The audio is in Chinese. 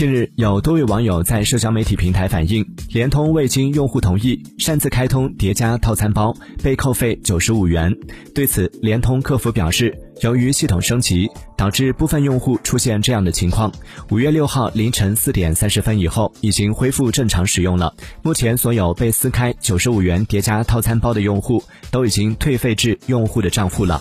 近日有多位网友在社交媒体平台反映联通未经用户同意擅自开通叠加套餐包被扣费九十五元。对此联通客服表示由于系统升级导致部分用户出现这样的情况。五月六号凌晨四点三十分以后已经恢复正常使用了。目前所有被撕开九十五元叠加套餐包的用户都已经退费至用户的账户了。